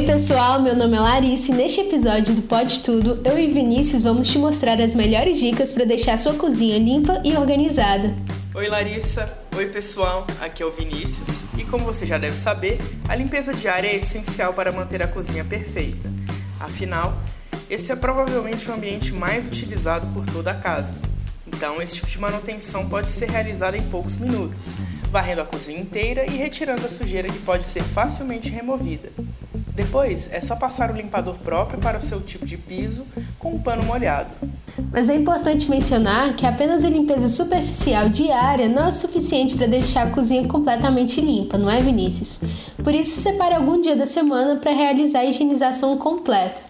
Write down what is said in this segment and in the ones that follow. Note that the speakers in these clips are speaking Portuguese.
Oi, pessoal, meu nome é Larissa e neste episódio do Pode Tudo, eu e Vinícius vamos te mostrar as melhores dicas para deixar sua cozinha limpa e organizada. Oi, Larissa. Oi, pessoal. Aqui é o Vinícius. E como você já deve saber, a limpeza diária é essencial para manter a cozinha perfeita. Afinal, esse é provavelmente o ambiente mais utilizado por toda a casa. Então, esse tipo de manutenção pode ser realizada em poucos minutos, varrendo a cozinha inteira e retirando a sujeira que pode ser facilmente removida. Depois, é só passar o limpador próprio para o seu tipo de piso com um pano molhado. Mas é importante mencionar que apenas a limpeza superficial diária não é suficiente para deixar a cozinha completamente limpa, não é, Vinícius? Por isso, separe algum dia da semana para realizar a higienização completa.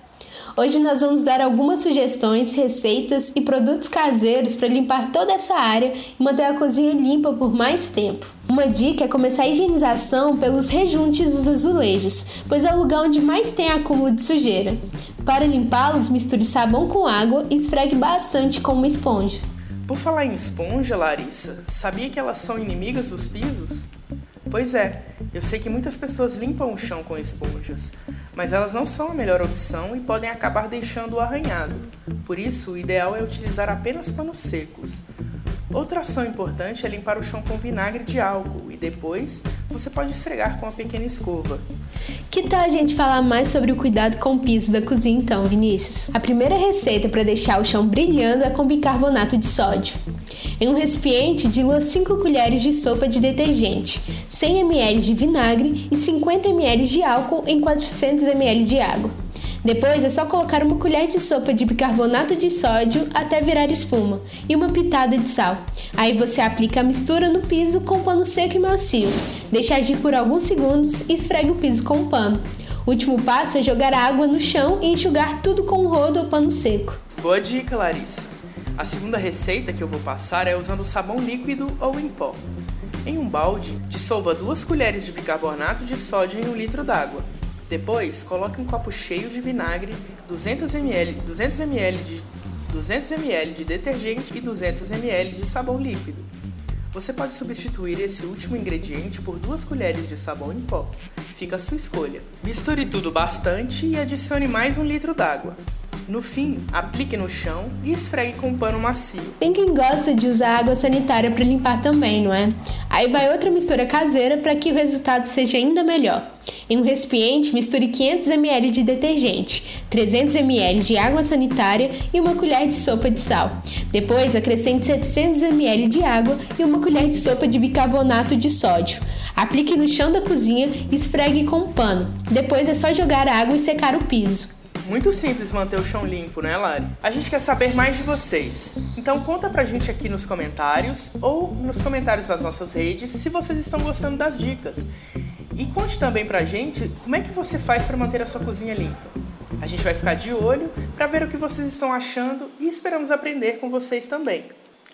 Hoje nós vamos dar algumas sugestões, receitas e produtos caseiros para limpar toda essa área e manter a cozinha limpa por mais tempo. Uma dica é começar a higienização pelos rejuntes dos azulejos, pois é o lugar onde mais tem acúmulo de sujeira. Para limpá-los, misture sabão com água e esfregue bastante com uma esponja. Por falar em esponja, Larissa, sabia que elas são inimigas dos pisos? Pois é, eu sei que muitas pessoas limpam o chão com esponjas, mas elas não são a melhor opção e podem acabar deixando-o arranhado. Por isso, o ideal é utilizar apenas panos secos. Outra ação importante é limpar o chão com vinagre de álcool e depois você pode esfregar com uma pequena escova. Que tal a gente falar mais sobre o cuidado com o piso da cozinha então, Vinícius? A primeira receita para deixar o chão brilhando é com bicarbonato de sódio. Em um recipiente, dilua 5 colheres de sopa de detergente, 100 ml de vinagre e 50 ml de álcool em 400 ml de água. Depois é só colocar uma colher de sopa de bicarbonato de sódio até virar espuma e uma pitada de sal. Aí você aplica a mistura no piso com pano seco e macio. Deixa agir por alguns segundos e esfregue o piso com o pano. O último passo é jogar água no chão e enxugar tudo com um rodo ou pano seco. Boa dica, Larissa. A segunda receita que eu vou passar é usando sabão líquido ou em pó. Em um balde, dissolva duas colheres de bicarbonato de sódio em um litro d'água. Depois, coloque um copo cheio de vinagre, 200 ml, 200 ml de 200 ml de detergente e 200 ml de sabão líquido. Você pode substituir esse último ingrediente por duas colheres de sabão em pó. Fica a sua escolha. Misture tudo bastante e adicione mais um litro d'água. No fim, aplique no chão e esfregue com um pano macio. Tem quem gosta de usar água sanitária para limpar também, não é? Aí vai outra mistura caseira para que o resultado seja ainda melhor. Em um recipiente, misture 500 ml de detergente, 300 ml de água sanitária e uma colher de sopa de sal. Depois, acrescente 700 ml de água e uma colher de sopa de bicarbonato de sódio. Aplique no chão da cozinha e esfregue com um pano. Depois é só jogar água e secar o piso. Muito simples manter o chão limpo, né, Lari? A gente quer saber mais de vocês. Então conta pra gente aqui nos comentários ou nos comentários das nossas redes se vocês estão gostando das dicas. E conte também pra gente como é que você faz para manter a sua cozinha limpa. A gente vai ficar de olho para ver o que vocês estão achando e esperamos aprender com vocês também.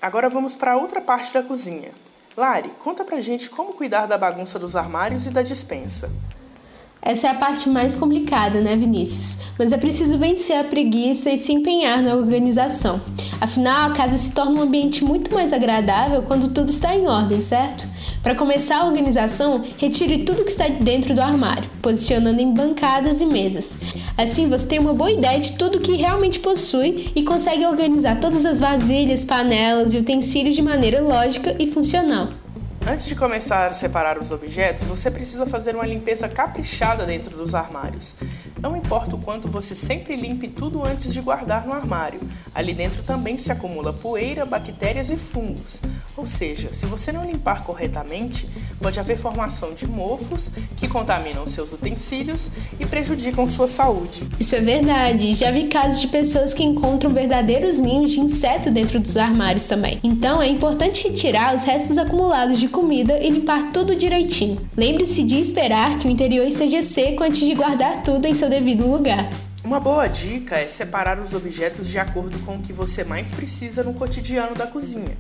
Agora vamos para outra parte da cozinha. Lari, conta pra gente como cuidar da bagunça dos armários e da dispensa. Essa é a parte mais complicada, né, Vinícius? Mas é preciso vencer a preguiça e se empenhar na organização. Afinal, a casa se torna um ambiente muito mais agradável quando tudo está em ordem, certo? Para começar a organização, retire tudo que está dentro do armário, posicionando em bancadas e mesas. Assim, você tem uma boa ideia de tudo que realmente possui e consegue organizar todas as vasilhas, panelas e utensílios de maneira lógica e funcional. Antes de começar a separar os objetos, você precisa fazer uma limpeza caprichada dentro dos armários. Não importa o quanto você sempre limpe tudo antes de guardar no armário, ali dentro também se acumula poeira, bactérias e fungos. Ou seja, se você não limpar corretamente, pode haver formação de mofos que contaminam seus utensílios e prejudicam sua saúde. Isso é verdade. Já vi casos de pessoas que encontram verdadeiros ninhos de inseto dentro dos armários também. Então é importante retirar os restos acumulados de comida e limpar tudo direitinho. Lembre-se de esperar que o interior esteja seco antes de guardar tudo em seu devido lugar. Uma boa dica é separar os objetos de acordo com o que você mais precisa no cotidiano da cozinha.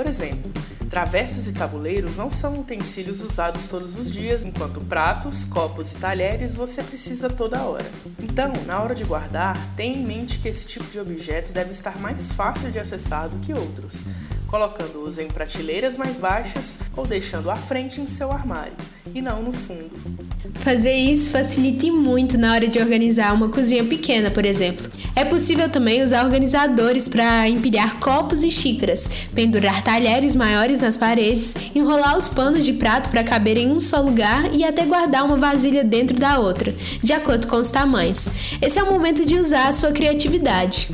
Por exemplo, travessas e tabuleiros não são utensílios usados todos os dias, enquanto pratos, copos e talheres você precisa toda hora. Então, na hora de guardar, tenha em mente que esse tipo de objeto deve estar mais fácil de acessar do que outros. colocando-os em prateleiras mais baixas ou deixando à frente em seu armário, e não no fundo. Fazer isso facilita muito na hora de organizar uma cozinha pequena, por exemplo. É possível também usar organizadores para empilhar copos e xícaras, pendurar talheres maiores nas paredes, enrolar os panos de prato para caber em um só lugar e até guardar uma vasilha dentro da outra, de acordo com os tamanhos. Esse é o momento de usar a sua criatividade.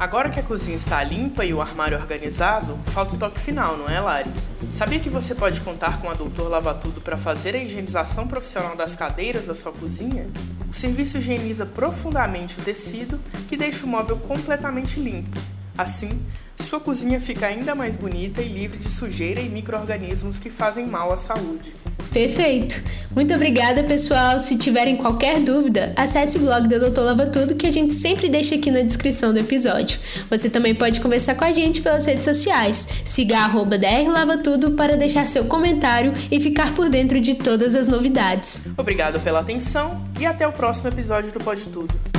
Agora que a cozinha está limpa e o armário organizado, falta o toque final, não é, Lari? Sabia que você pode contar com a Doutor Lava Tudo para fazer a higienização profissional das cadeiras da sua cozinha? O serviço higieniza profundamente o tecido, que deixa o móvel completamente limpo. Assim, sua cozinha fica ainda mais bonita e livre de sujeira e micro-organismos que fazem mal à saúde. Perfeito! Muito obrigada, pessoal. Se tiverem qualquer dúvida, acesse o blog da Doutor Lava Tudo que a gente sempre deixa aqui na descrição do episódio. Você também pode conversar com a gente pelas redes sociais. Siga arroba drlavatudo para deixar seu comentário e ficar por dentro de todas as novidades. Obrigado pela atenção e até o próximo episódio do Pode Tudo.